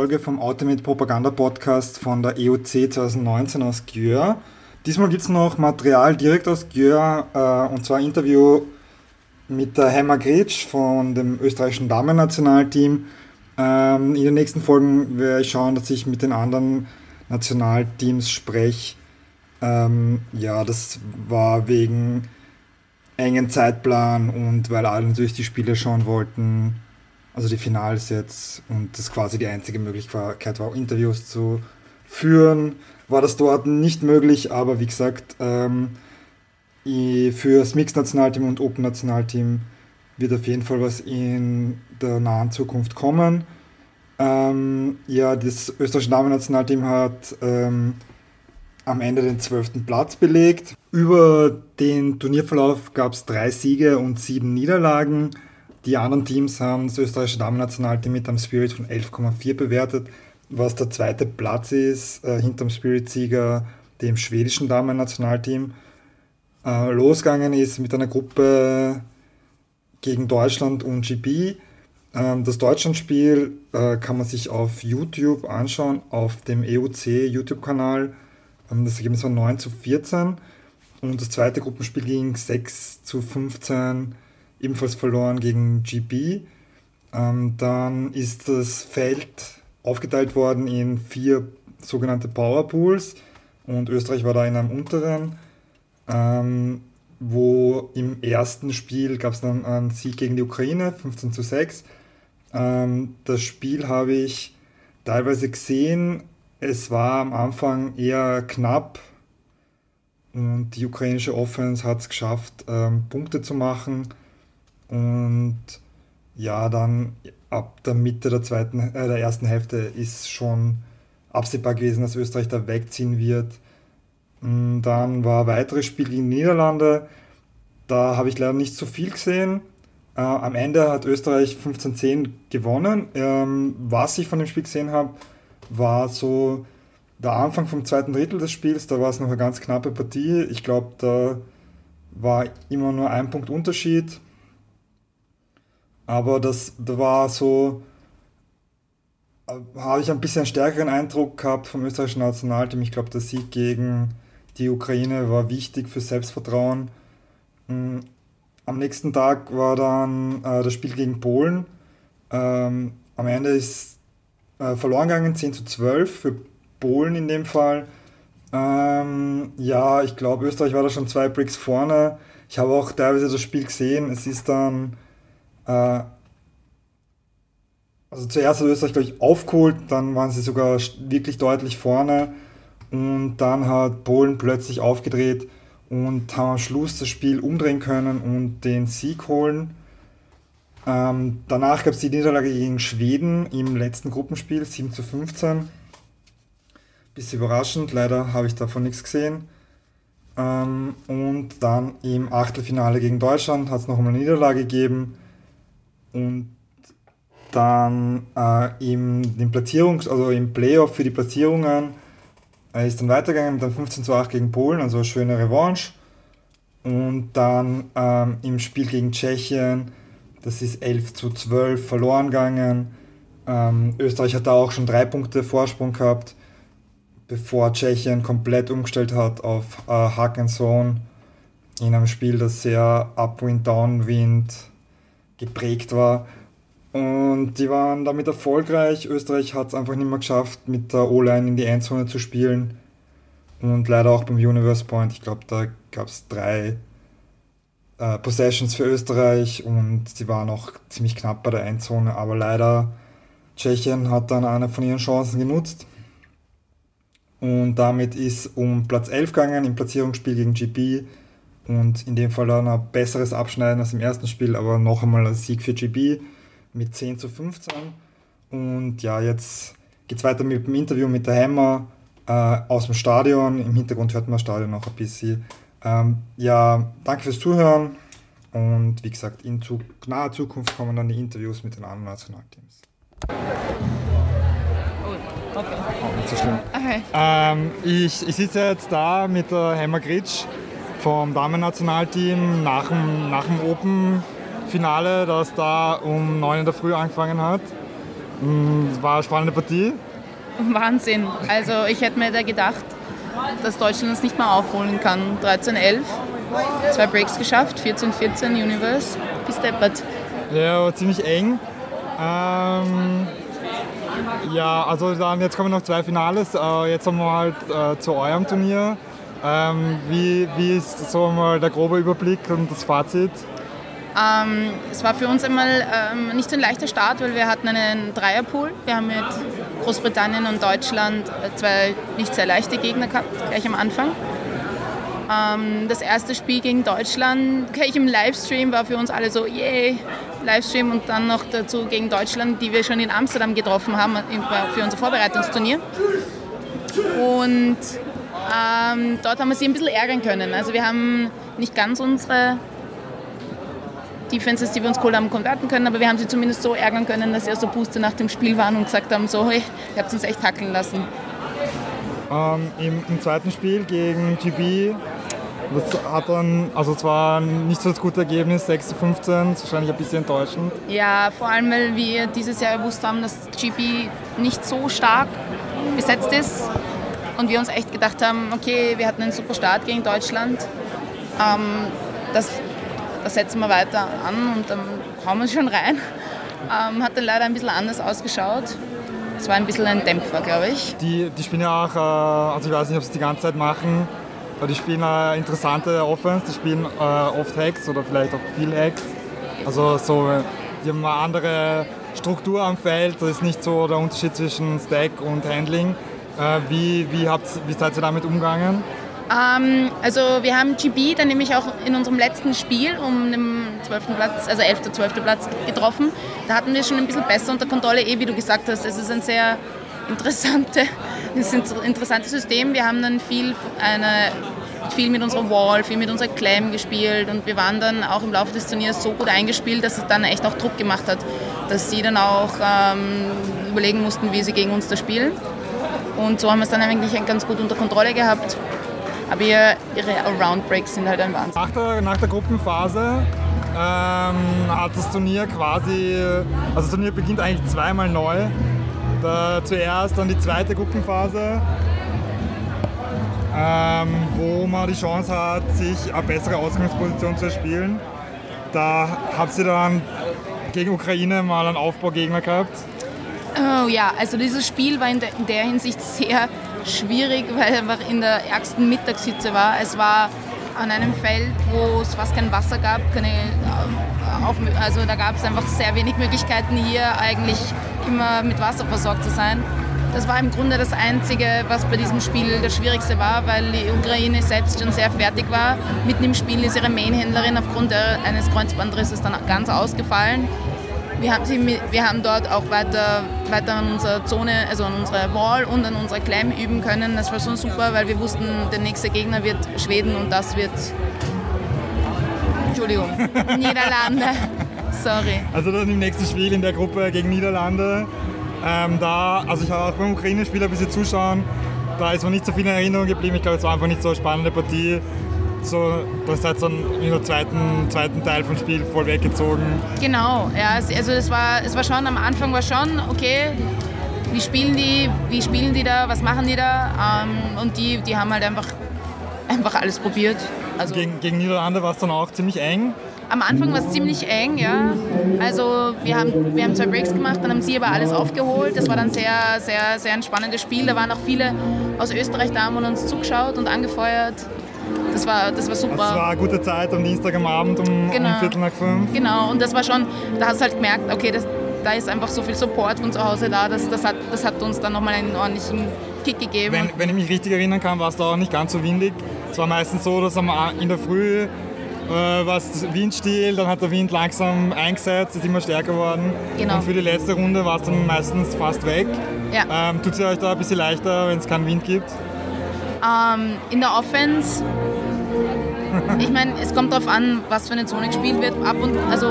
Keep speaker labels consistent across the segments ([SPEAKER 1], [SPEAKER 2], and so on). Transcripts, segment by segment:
[SPEAKER 1] Folge vom Ultimate Propaganda Podcast von der EOC 2019 aus Gjör. Diesmal gibt es noch Material direkt aus Gjör äh, und zwar ein Interview mit der Hemma Gretsch von dem österreichischen Damen-Nationalteam. Ähm, in den nächsten Folgen werde ich schauen, dass ich mit den anderen Nationalteams spreche. Ähm, ja, das war wegen engen Zeitplan und weil alle natürlich die Spiele schauen wollten also die Finals jetzt und das quasi die einzige Möglichkeit war, Interviews zu führen, war das dort nicht möglich, aber wie gesagt, ähm, für das Mixed-Nationalteam und Open-Nationalteam wird auf jeden Fall was in der nahen Zukunft kommen. Ähm, ja, das österreichische Damen-Nationalteam hat ähm, am Ende den zwölften Platz belegt. Über den Turnierverlauf gab es drei Siege und sieben Niederlagen. Die anderen Teams haben das österreichische Damen-Nationalteam mit einem Spirit von 11,4 bewertet, was der zweite Platz ist, äh, hinterm Spirit-Sieger, dem schwedischen Damen-Nationalteam. Äh, losgegangen ist mit einer Gruppe gegen Deutschland und GB. Ähm, das Deutschlandspiel äh, kann man sich auf YouTube anschauen, auf dem EUC YouTube-Kanal. Ähm, das Ergebnis war 9 zu 14 und das zweite Gruppenspiel ging 6 zu 15 ebenfalls verloren gegen GB. Ähm, dann ist das Feld aufgeteilt worden in vier sogenannte Powerpools und Österreich war da in einem unteren, ähm, wo im ersten Spiel gab es dann einen Sieg gegen die Ukraine, 15 zu 6. Ähm, das Spiel habe ich teilweise gesehen. Es war am Anfang eher knapp und die ukrainische Offense hat es geschafft, ähm, Punkte zu machen und ja, dann ab der Mitte der, zweiten, äh, der ersten Hälfte ist schon absehbar gewesen, dass Österreich da wegziehen wird. Und dann war ein weiteres Spiel gegen Niederlande. Da habe ich leider nicht so viel gesehen. Äh, am Ende hat Österreich 15-10 gewonnen. Ähm, was ich von dem Spiel gesehen habe, war so der Anfang vom zweiten Drittel des Spiels. Da war es noch eine ganz knappe Partie. Ich glaube, da war immer nur ein Punkt Unterschied. Aber das, da war so, äh, habe ich ein bisschen stärkeren Eindruck gehabt vom österreichischen Nationalteam. Ich glaube, der Sieg gegen die Ukraine war wichtig für Selbstvertrauen. Mm, am nächsten Tag war dann äh, das Spiel gegen Polen. Ähm, am Ende ist äh, verloren gegangen, 10 zu 12 für Polen in dem Fall. Ähm, ja, ich glaube, Österreich war da schon zwei Bricks vorne. Ich habe auch teilweise das Spiel gesehen. Es ist dann äh, also zuerst hat Österreich, glaube ich, aufgeholt, dann waren sie sogar wirklich deutlich vorne und dann hat Polen plötzlich aufgedreht und haben am Schluss das Spiel umdrehen können und den Sieg holen. Ähm, danach gab es die Niederlage gegen Schweden im letzten Gruppenspiel, 7 zu 15. Bisschen überraschend, leider habe ich davon nichts gesehen. Ähm, und dann im Achtelfinale gegen Deutschland hat es noch eine Niederlage gegeben und dann äh, im, im Platzierungs-, also im Playoff für die Platzierungen äh, ist dann weitergegangen mit einem 15 zu 8 gegen Polen, also eine schöne Revanche. Und dann ähm, im Spiel gegen Tschechien, das ist 11 zu 12 verloren gegangen. Ähm, Österreich hat da auch schon drei Punkte Vorsprung gehabt, bevor Tschechien komplett umgestellt hat auf äh, Hack and Zone in einem Spiel, das sehr Upwind-Downwind geprägt war. Und die waren damit erfolgreich. Österreich hat es einfach nicht mehr geschafft, mit der O-Line in die Endzone zu spielen. Und leider auch beim Universe Point. Ich glaube, da gab es drei äh, Possessions für Österreich und sie waren auch ziemlich knapp bei der Endzone. Aber leider, Tschechien hat dann eine von ihren Chancen genutzt. Und damit ist um Platz 11 gegangen im Platzierungsspiel gegen GP und in dem Fall dann ein besseres Abschneiden als im ersten Spiel, aber noch einmal ein Sieg für GB mit 10 zu 15. Und ja, jetzt geht es weiter mit dem Interview mit der Hammer äh, aus dem Stadion. Im Hintergrund hört man das Stadion noch ein bisschen. Ähm, ja, danke fürs Zuhören und wie gesagt, in zu naher Zukunft kommen dann die Interviews mit den anderen Nationalteams. Oh, okay. Nicht so schlimm. Okay. Ähm, ich, ich sitze jetzt da mit der Hammer Gritsch vom Damen-Nationalteam nach dem, nach dem Open-Finale, das da um 9 in der Früh angefangen hat. Mm, es war eine spannende Partie.
[SPEAKER 2] Wahnsinn. Also ich hätte mir da gedacht, dass Deutschland es nicht mal aufholen kann. 13-11, zwei Breaks geschafft, 14-14 Universe, bis deppert.
[SPEAKER 1] Ja, ziemlich eng. Ähm, ja, also dann jetzt kommen noch zwei Finales. Äh, jetzt haben wir halt äh, zu eurem Turnier. Ähm, wie, wie ist so mal der grobe Überblick und das Fazit?
[SPEAKER 2] Ähm, es war für uns einmal ähm, nicht so ein leichter Start, weil wir hatten einen Dreierpool. Wir haben mit Großbritannien und Deutschland äh, zwei nicht sehr leichte Gegner gehabt, gleich am Anfang. Ähm, das erste Spiel gegen Deutschland, gleich im Livestream, war für uns alle so, yay, Livestream und dann noch dazu gegen Deutschland, die wir schon in Amsterdam getroffen haben für unser Vorbereitungsturnier. Und ähm, dort haben wir sie ein bisschen ärgern können. Also wir haben nicht ganz unsere Defenses, die wir uns geholt haben, konverten können, aber wir haben sie zumindest so ärgern können, dass sie aus der Puste nach dem Spiel waren und gesagt haben, so, hey, ihr habt uns echt hackeln lassen.
[SPEAKER 1] Ähm, im, im, zweiten Spiel gegen GB, das hat dann, also zwar nicht so das gute Ergebnis, 6 zu 15, ist wahrscheinlich ein bisschen enttäuschend.
[SPEAKER 2] Ja, vor allem, weil wir dieses Jahr gewusst haben, dass GB nicht so stark besetzt ist und wir uns echt gedacht haben, okay, wir hatten einen super Start gegen Deutschland. Ähm, das da setzen wir weiter an und dann hauen wir schon rein. Ähm, hat dann leider ein bisschen anders ausgeschaut. Es war ein bisschen ein Dämpfer, glaube ich.
[SPEAKER 1] Die, die spielen ja auch, äh, also ich weiß nicht, ob sie die ganze Zeit machen, aber die spielen eine interessante Offense, die spielen äh, oft Hacks oder vielleicht auch viel Hacks. Also so, die haben eine andere Struktur am Feld, das ist nicht so der Unterschied zwischen Stack und Handling. Äh, wie, wie, habt, wie seid ihr damit umgegangen?
[SPEAKER 2] Ähm, also wir haben GB dann nämlich auch in unserem letzten Spiel um den 12. Platz, also 11. 12. Platz getroffen. Da hatten wir schon ein bisschen besser unter Kontrolle, eh wie du gesagt hast. Es ist ein sehr interessante, es ist ein interessantes System. Wir haben dann viel, eine, viel mit unserer Wall, viel mit unserer Clam gespielt und wir waren dann auch im Laufe des Turniers so gut eingespielt, dass es dann echt auch Druck gemacht hat, dass sie dann auch ähm, überlegen mussten, wie sie gegen uns da spielen. Und so haben wir es dann eigentlich ganz gut unter Kontrolle gehabt. Aber ihr, ihre Allround-Breaks sind halt ein Wahnsinn.
[SPEAKER 1] Nach der, nach der Gruppenphase ähm, hat das Turnier quasi, also das Turnier beginnt eigentlich zweimal neu. Da, zuerst dann die zweite Gruppenphase, ähm, wo man die Chance hat, sich eine bessere Ausgangsposition zu erspielen. Da habt ihr dann gegen Ukraine mal einen Aufbaugegner gehabt.
[SPEAKER 2] Oh ja, also dieses Spiel war in der, in der Hinsicht sehr schwierig, weil einfach in der ärgsten Mittagshitze war. Es war an einem Feld, wo es fast kein Wasser gab, keine, äh, also da gab es einfach sehr wenig Möglichkeiten hier eigentlich immer mit Wasser versorgt zu sein. Das war im Grunde das Einzige, was bei diesem Spiel das Schwierigste war, weil die Ukraine selbst schon sehr fertig war. Mitten im Spiel ist ihre Mainhändlerin aufgrund eines Kreuzbandrisses dann ganz ausgefallen. Wir haben, sie, wir haben dort auch weiter, weiter an unserer Zone, also an unserer Wall und an unserer Clam üben können. Das war schon super, weil wir wussten, der nächste Gegner wird Schweden und das wird. Entschuldigung, Niederlande. Sorry.
[SPEAKER 1] Also dann im nächsten Spiel in der Gruppe gegen Niederlande. Ähm, da, also ich habe auch beim Ukraine-Spiel ein bisschen zuschauen. Da ist mir nicht so viel in Erinnerung geblieben. Ich glaube, es war einfach nicht so eine spannende Partie so, das hat dann in der zweiten, zweiten Teil vom Spiel voll weggezogen.
[SPEAKER 2] Genau, ja, also es war, es war schon, am Anfang war schon, okay, wie spielen die, wie spielen die da, was machen die da? Ähm, und die, die haben halt einfach, einfach alles probiert.
[SPEAKER 1] Also gegen, gegen Niederlande war es dann auch ziemlich eng.
[SPEAKER 2] Am Anfang war es ziemlich eng, ja. Also wir haben, wir haben zwei Breaks gemacht, dann haben sie aber alles aufgeholt. Das war dann sehr, sehr, sehr ein spannendes Spiel. Da waren auch viele aus Österreich da, haben uns zugeschaut und angefeuert. Das war, das war super. Das
[SPEAKER 1] war eine gute Zeit am Dienstag am Abend um, genau. um Viertel nach fünf.
[SPEAKER 2] Genau, und das war schon, da hast du halt gemerkt, okay, das, da ist einfach so viel Support von zu Hause da, das, das, hat, das hat uns dann nochmal einen ordentlichen Kick gegeben.
[SPEAKER 1] Wenn, wenn ich mich richtig erinnern kann, war es da auch nicht ganz so windig. Es war meistens so, dass in der Früh äh, war es windstill, dann hat der Wind langsam eingesetzt, ist immer stärker geworden. Genau. Und für die letzte Runde war es dann meistens fast weg. Ja. Ähm, Tut es euch da ein bisschen leichter, wenn es keinen Wind gibt?
[SPEAKER 2] Ähm, in der Offense, ich meine, es kommt darauf an, was für eine Zone gespielt wird. Ab und also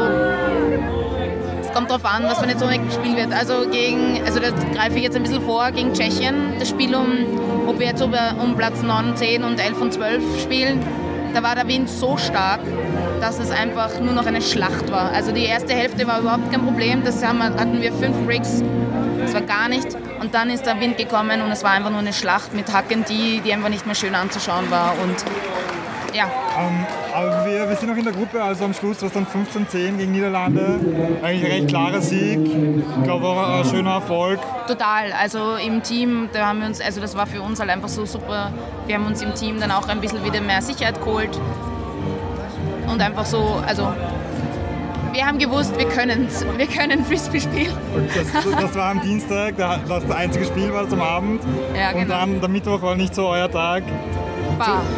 [SPEAKER 2] es kommt darauf an, was für eine Zone gespielt wird. Also gegen, also da greife ich jetzt ein bisschen vor gegen Tschechien. Das Spiel um, ob wir jetzt um Platz 9, 10 und 11 und 12 spielen. da war der Wind so stark, dass es einfach nur noch eine Schlacht war. Also die erste Hälfte war überhaupt kein Problem, das haben, hatten wir fünf Rigs, das war gar nicht. Und dann ist der Wind gekommen und es war einfach nur eine Schlacht mit Hacken, die, die einfach nicht mehr schön anzuschauen war. Und ja.
[SPEAKER 1] Ähm, aber wir, wir, sind noch in der Gruppe, also am Schluss war es dann 15-10 gegen Niederlande. Eigentlich ein recht klarer Sieg. Ich glaube auch ein schöner Erfolg.
[SPEAKER 2] Total. Also im Team, da haben wir uns, also das war für uns halt einfach so super. Wir haben uns im Team dann auch ein bisschen wieder mehr Sicherheit geholt. Und einfach so, also wir haben gewusst, wir können es. Wir können Frisbee spielen.
[SPEAKER 1] Das, das, war am Dienstag, das das einzige Spiel war zum Abend. Ja, genau. Und dann der Mittwoch war nicht so euer Tag.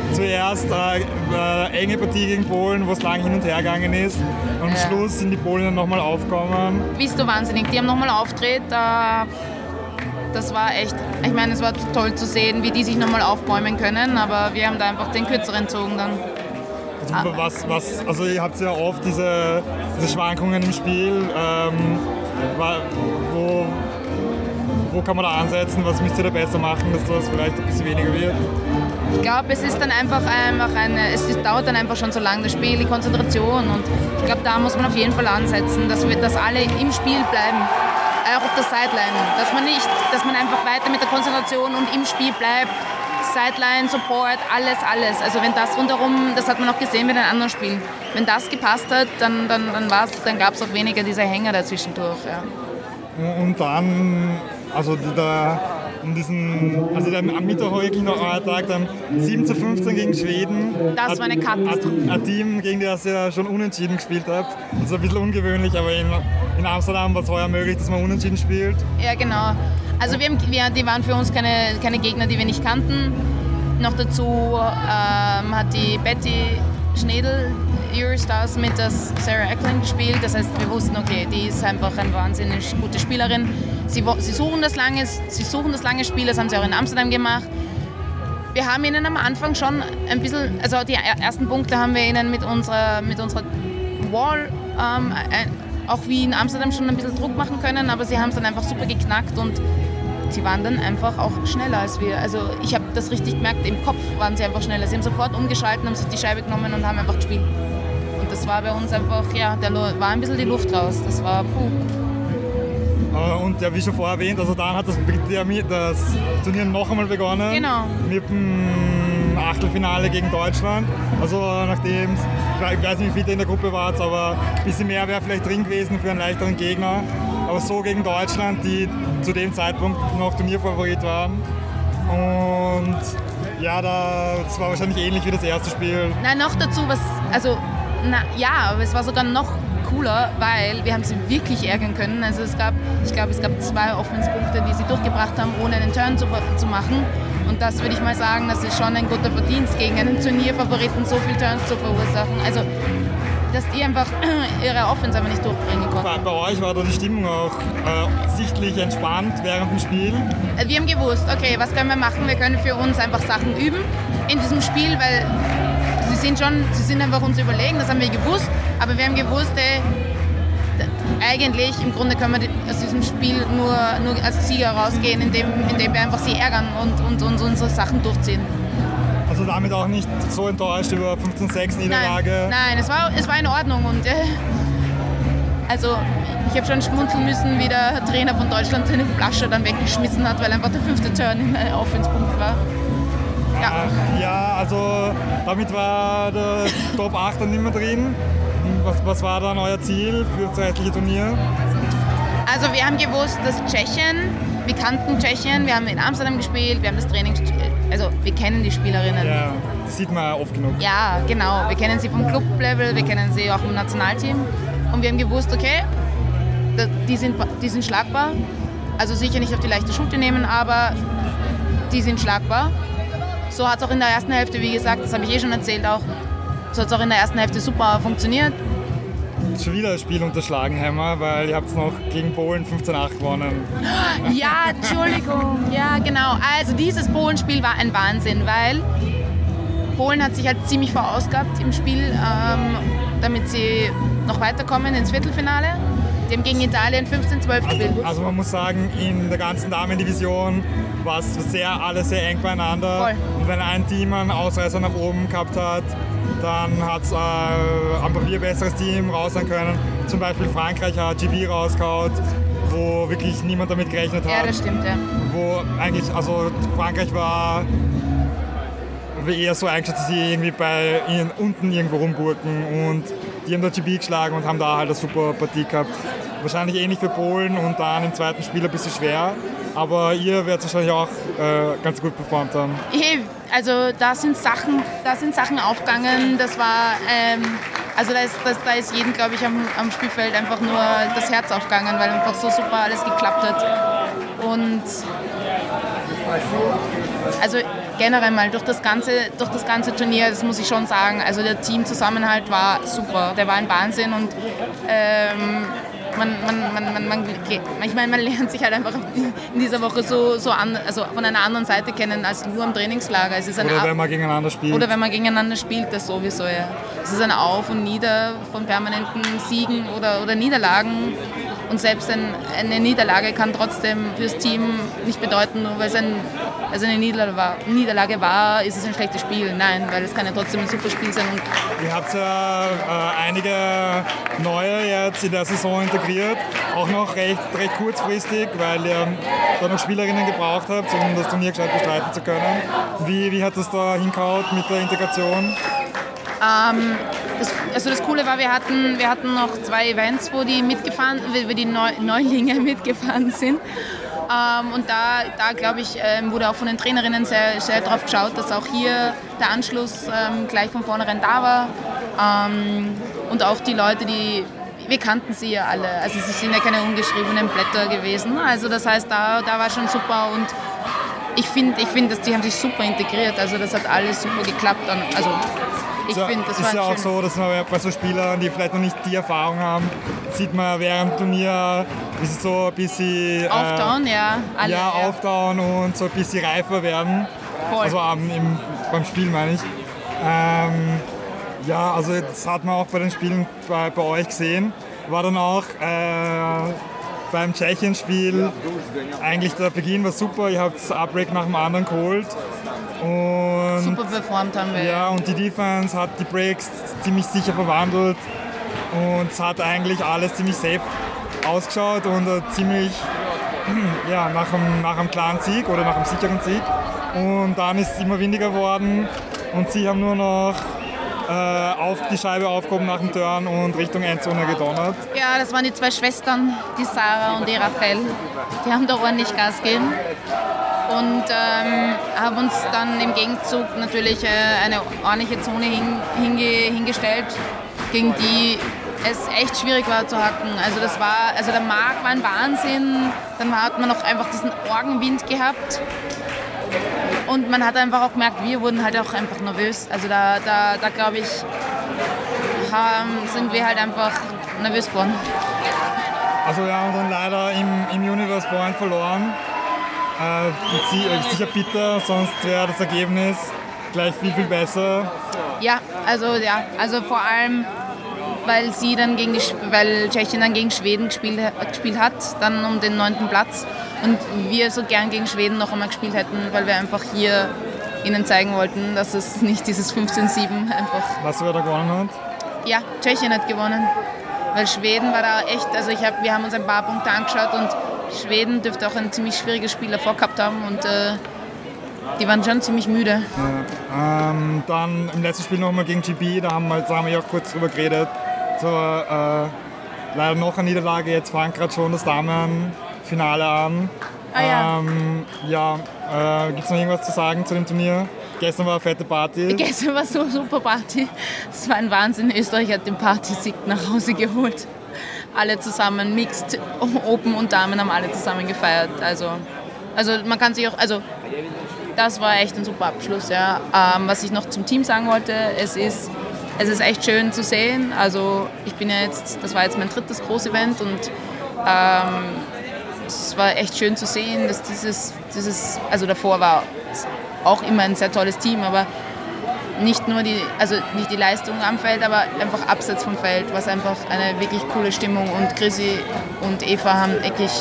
[SPEAKER 1] Zu, zuerst äh, äh, enge Partie gegen Polen, wo es lang hin und her gegangen ist. Und am ja. Schluss sind die Polen dann nochmal aufgekommen.
[SPEAKER 2] Bist du wahnsinnig. Die haben nochmal auftritt. Äh, das war echt, ich meine, es war toll zu sehen, wie die sich nochmal aufbäumen können, aber wir haben da einfach den kürzeren gezogen dann.
[SPEAKER 1] Was, was, also ihr habt ja oft diese, diese Schwankungen im Spiel. Ähm, wo, wo kann man da ansetzen? Was müsst ihr da besser machen, dass das vielleicht ein bisschen weniger wird?
[SPEAKER 2] Ich glaube, es ist dann einfach, einfach eine, es ist, dauert dann einfach schon so lange das Spiel, die Konzentration und ich glaube, da muss man auf jeden Fall ansetzen, dass, wir, dass alle im Spiel bleiben, auch auf der Sideline, dass man nicht, dass man einfach weiter mit der Konzentration und im Spiel bleibt, Sideline, Support, alles, alles. Also wenn das rundherum, das hat man auch gesehen mit den anderen Spielen, wenn das gepasst hat, dann, dann, dann, dann gab es auch weniger diese Hänger dazwischendurch. Ja.
[SPEAKER 1] Und dann, also der um diesen, also dann am Mittwoch war wirklich noch euer Tag, dann 7 zu 15 gegen Schweden.
[SPEAKER 2] Das war eine Katastrophe.
[SPEAKER 1] Ein Team, gegen das ihr schon unentschieden gespielt habt. Das ist ein bisschen ungewöhnlich, aber in, in Amsterdam war es heuer möglich, dass man unentschieden spielt.
[SPEAKER 2] Ja, genau. Also wir, haben, wir, die waren für uns keine, keine Gegner, die wir nicht kannten. Noch dazu ähm, hat die Betty Schnedel Eurostars mit der Sarah Eckland gespielt. Das heißt, wir wussten, okay, die ist einfach eine wahnsinnig gute Spielerin. Sie, sie, suchen das lange, sie suchen das lange Spiel, das haben sie auch in Amsterdam gemacht. Wir haben ihnen am Anfang schon ein bisschen, also die ersten Punkte haben wir ihnen mit unserer, mit unserer Wall ähm, auch wie in Amsterdam schon ein bisschen Druck machen können, aber sie haben es dann einfach super geknackt und sie waren dann einfach auch schneller als wir. Also ich habe das richtig gemerkt, im Kopf waren sie einfach schneller. Sie haben sofort umgeschalten, haben sich die Scheibe genommen und haben einfach gespielt. Und das war bei uns einfach, ja, da war ein bisschen die Luft raus. Das war puh.
[SPEAKER 1] Und ja, wie schon vorher erwähnt, also dann hat das, das Turnier noch einmal begonnen.
[SPEAKER 2] Genau.
[SPEAKER 1] Mit dem Achtelfinale gegen Deutschland. Also nachdem, ich weiß nicht, wie viele in der Gruppe wart, aber ein bisschen mehr wäre vielleicht drin gewesen für einen leichteren Gegner. Aber so gegen Deutschland, die zu dem Zeitpunkt noch Turnierfavorit waren. Und ja, das war wahrscheinlich ähnlich wie das erste Spiel.
[SPEAKER 2] Nein, noch dazu, was, also, na, ja, aber es war sogar noch cooler, weil wir haben sie wirklich ärgern können. Also es gab, ich glaube, es gab zwei Offenspunkte, die sie durchgebracht haben, ohne einen Turn zu, zu machen. Und das würde ich mal sagen, das ist schon ein guter Verdienst, gegen einen Turnierfavoriten so viele Turns zu verursachen. Also dass die einfach ihre Offense einfach nicht durchbringen konnten.
[SPEAKER 1] Bei, euch war da die Stimmung auch äh, sichtlich entspannt während dem Spiel?
[SPEAKER 2] Äh, wir haben gewusst, okay, was können wir machen? Wir können für uns einfach Sachen üben in diesem Spiel, weil sie sind schon, sie sind einfach uns überlegen, das haben wir gewusst, aber wir haben gewusst, ey, eigentlich im Grunde können wir aus diesem Spiel nur, nur als Sieger rausgehen, indem, indem wir einfach sie ärgern und, und, und unsere Sachen durchziehen.
[SPEAKER 1] Also damit auch nicht so enttäuscht über 15-6 Niederlage?
[SPEAKER 2] Nein, nein, es, war, es war in Ordnung und äh, also ich habe schon schmunzeln müssen, wie der Trainer von Deutschland seine Flasche dann weggeschmissen hat, weil einfach der fünfte Turn in einem Offenspunkt war.
[SPEAKER 1] Ja. ja, also damit war der Top 8 dann nicht mehr drin. Was, was war dann euer Ziel für das restliche Turnier?
[SPEAKER 2] Also wir haben gewusst, dass Tschechien, wir kannten Tschechien, wir haben in Amsterdam gespielt, wir haben das Training, also wir kennen die Spielerinnen.
[SPEAKER 1] Ja, das sieht man oft genug.
[SPEAKER 2] Ja, genau. Wir kennen sie vom Clublevel, wir kennen sie auch im Nationalteam. Und wir haben gewusst, okay, die sind, die sind schlagbar. Also sicher nicht auf die leichte Schulter nehmen, aber die sind schlagbar. So hat es auch in der ersten Hälfte, wie gesagt, das habe ich eh schon erzählt auch, so hat es auch in der ersten Hälfte super funktioniert.
[SPEAKER 1] Schon wieder ein Spiel unterschlagen, Hammer, weil ihr habt noch gegen Polen 15-8 gewonnen.
[SPEAKER 2] Ja, Entschuldigung. Ja, genau. Also dieses Polen-Spiel war ein Wahnsinn, weil Polen hat sich halt ziemlich verausgabt im Spiel, ähm, damit sie noch weiterkommen ins Viertelfinale. Die haben gegen Italien 15-12 gespielt.
[SPEAKER 1] Also, also, man muss sagen, in der ganzen Damendivision war es sehr, alle sehr eng beieinander. Voll. Und wenn ein Team einen Ausreißer nach oben gehabt hat, Dann hat es äh, am Papier besseres Team raus sein können. Zum Beispiel Frankreich hat GB rausgehauen, wo wirklich niemand damit gerechnet hat.
[SPEAKER 2] Ja, das stimmt, ja.
[SPEAKER 1] Wo eigentlich, also Frankreich war eher so eingeschätzt, dass sie irgendwie bei ihnen unten irgendwo rumburken und die haben da GB geschlagen und haben da halt eine super Partie gehabt. Wahrscheinlich ähnlich für Polen und dann im zweiten Spiel ein bisschen schwer. Aber ihr werdet wahrscheinlich auch äh, ganz gut performt haben.
[SPEAKER 2] Also da sind Sachen, da sind Sachen aufgegangen. Das war, ähm, also da ist, das, da ist jedem, glaube ich, am, am Spielfeld einfach nur das Herz aufgegangen, weil einfach so super alles geklappt hat. Und also generell mal durch das ganze, durch das ganze Turnier, das muss ich schon sagen, also der Teamzusammenhalt war super, der war ein Wahnsinn und ähm, man, man, man, man, man, ich meine, man lernt sich halt einfach in dieser Woche so, so an, also von einer anderen Seite kennen als nur am Trainingslager. Es ist ein
[SPEAKER 1] oder wenn man gegeneinander spielt.
[SPEAKER 2] Oder wenn man gegeneinander spielt, das sowieso, ja. Es ist ein Auf und Nieder von permanenten Siegen oder, oder Niederlagen. Und selbst ein, eine Niederlage kann trotzdem fürs Team nicht bedeuten, nur weil es ein also eine Niederlage war, Niederlage war, ist es ein schlechtes Spiel. Nein, weil es kann ja trotzdem ein super Spiel sein.
[SPEAKER 1] Ihr habt ja äh, einige neue jetzt in der Saison integriert, auch noch recht, recht kurzfristig, weil ihr da noch Spielerinnen gebraucht habt, um das Turnier gescheit bestreiten zu können. Wie, wie hat das da hingehauen mit der Integration?
[SPEAKER 2] Ähm, das, also das Coole war, wir hatten, wir hatten noch zwei Events, wo die mitgefahren, wo die Neulinge mitgefahren sind. Ähm, und da, da glaube ich, ähm, wurde auch von den Trainerinnen sehr, sehr darauf geschaut, dass auch hier der Anschluss ähm, gleich von vornherein da war. Ähm, und auch die Leute, die, wir kannten sie ja alle, also sie sind ja keine ungeschriebenen Blätter gewesen. Also das heißt, da, da war schon super und ich finde, ich find, die haben sich super integriert. Also das hat alles super geklappt. Also ich
[SPEAKER 1] so,
[SPEAKER 2] finde, das
[SPEAKER 1] ist ja auch so, dass man bei so Spielern, die vielleicht noch nicht die Erfahrung haben, sieht man während dem Turnier, ist es so ein bisschen...
[SPEAKER 2] Äh, auftauen, ja.
[SPEAKER 1] Alle, ja, auftauen und so ein bisschen reifer werden. Voll. Also im, beim Spiel meine ich. Ähm, ja, also das hat man auch bei den Spielen bei, bei euch gesehen. War dann auch äh, beim Tschechien-Spiel eigentlich der Beginn war super. Ihr habt das Upbreak nach dem anderen geholt. Und,
[SPEAKER 2] Super performt haben wir.
[SPEAKER 1] Ja, und die Defense hat die Breaks ziemlich sicher verwandelt und es hat eigentlich alles ziemlich safe ausgeschaut und ziemlich ja, nach, einem, nach einem klaren Sieg oder nach einem sicheren Sieg. Und dann ist es immer weniger geworden und sie haben nur noch auf die Scheibe aufgehoben nach dem Turn und Richtung Endzone gedonnert.
[SPEAKER 2] Ja, das waren die zwei Schwestern, die Sarah und die Rachel. Die haben da ordentlich Gas gegeben und ähm, haben uns dann im Gegenzug natürlich äh, eine ordentliche Zone hin, hinge, hingestellt, gegen die es echt schwierig war zu hacken. Also das war, also der Markt war ein Wahnsinn. Dann hat man noch einfach diesen Orgenwind gehabt. Und man hat einfach auch gemerkt, wir wurden halt auch einfach nervös. Also da, da, da glaube ich, haben, sind wir halt einfach nervös geworden.
[SPEAKER 1] Also wir haben dann leider im, im Universe Point verloren. Äh, sicher bitter, sonst wäre das Ergebnis gleich viel, viel besser.
[SPEAKER 2] Ja, also ja, also vor allem, weil sie dann gegen die, weil Tschechien dann gegen Schweden gespielt, gespielt hat, dann um den neunten Platz und wir so gern gegen Schweden noch einmal gespielt hätten, weil wir einfach hier ihnen zeigen wollten, dass es nicht dieses 15-7 einfach.
[SPEAKER 1] Was wer da gewonnen hat?
[SPEAKER 2] Ja, Tschechien hat gewonnen. Weil Schweden war da echt, also ich hab, wir haben uns ein paar Punkte angeschaut und Schweden dürfte auch ein ziemlich schwieriges Spiel davor gehabt haben und äh, die waren schon ziemlich müde.
[SPEAKER 1] Ja, ähm, dann im letzten Spiel nochmal gegen GB, da haben wir, da haben wir ja auch kurz drüber geredet. So, äh, leider noch eine Niederlage, jetzt fangen gerade schon das Damenfinale an.
[SPEAKER 2] Ah, ja,
[SPEAKER 1] ähm, ja äh, gibt es noch irgendwas zu sagen zu dem Turnier? Gestern war eine fette Party.
[SPEAKER 2] Gestern war so eine super Party. Es war ein Wahnsinn. Österreich hat den Partysieg nach Hause geholt alle zusammen, Mixed, Open und Damen haben alle zusammen gefeiert. Also, also man kann sich auch, also das war echt ein super Abschluss. Ja. Ähm, was ich noch zum Team sagen wollte, es ist, es ist echt schön zu sehen. Also ich bin ja jetzt, das war jetzt mein drittes Großevent und ähm, es war echt schön zu sehen, dass dieses, dieses, also davor war auch immer ein sehr tolles Team, aber nicht nur die, also nicht die Leistung am Feld, aber einfach abseits vom Feld, was einfach eine wirklich coole Stimmung und Chrissy und Eva haben wirklich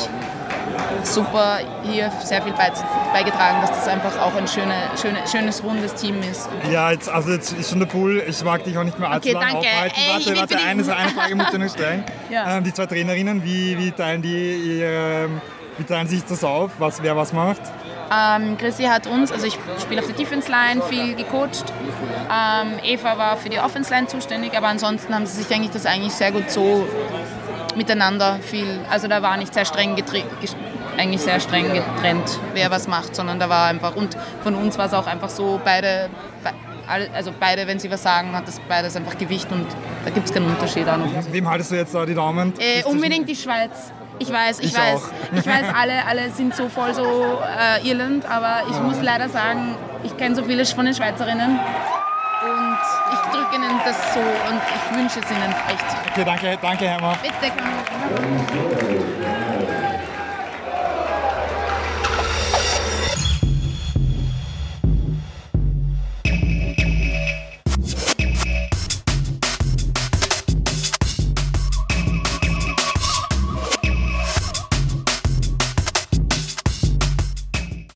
[SPEAKER 2] super hier sehr viel beigetragen, dass das einfach auch ein schöne, schöne, schönes, rundes Team ist.
[SPEAKER 1] Ja, jetzt, also jetzt ist schon der Pool, ich mag dich auch nicht mehr allzu
[SPEAKER 2] okay,
[SPEAKER 1] lange
[SPEAKER 2] danke.
[SPEAKER 1] aufhalten.
[SPEAKER 2] Ey,
[SPEAKER 1] warte, warte, eine, eine Frage muss ich noch stellen.
[SPEAKER 2] ja.
[SPEAKER 1] ähm, die zwei Trainerinnen, wie, wie teilen die ihr, wie teilen sich das auf, was, wer was macht?
[SPEAKER 2] Ähm, Chrissy hat uns, also ich spiele auf der Defense Line, viel gecoacht. Ähm, Eva war für die Offense Line zuständig, aber ansonsten haben sie sich eigentlich das eigentlich sehr gut so miteinander viel, also da war nicht sehr streng eigentlich sehr streng getrennt, wer was macht, sondern da war einfach, und von uns war es auch einfach so, beide, also beide, wenn sie was sagen, hat das beides einfach Gewicht und da gibt es keinen Unterschied an.
[SPEAKER 1] Wem haltest du jetzt da die Daumen?
[SPEAKER 2] Äh, unbedingt die Schweiz. Ich weiß, ich, ich weiß, auch. ich weiß, alle, alle sind so voll so äh, Irland, aber ich ja. muss leider sagen, ich kenne so viele von den Schweizerinnen und ich drücke ihnen das so und ich wünsche es ihnen echt.
[SPEAKER 1] Okay, danke, danke, Herr
[SPEAKER 2] Bitte, komm.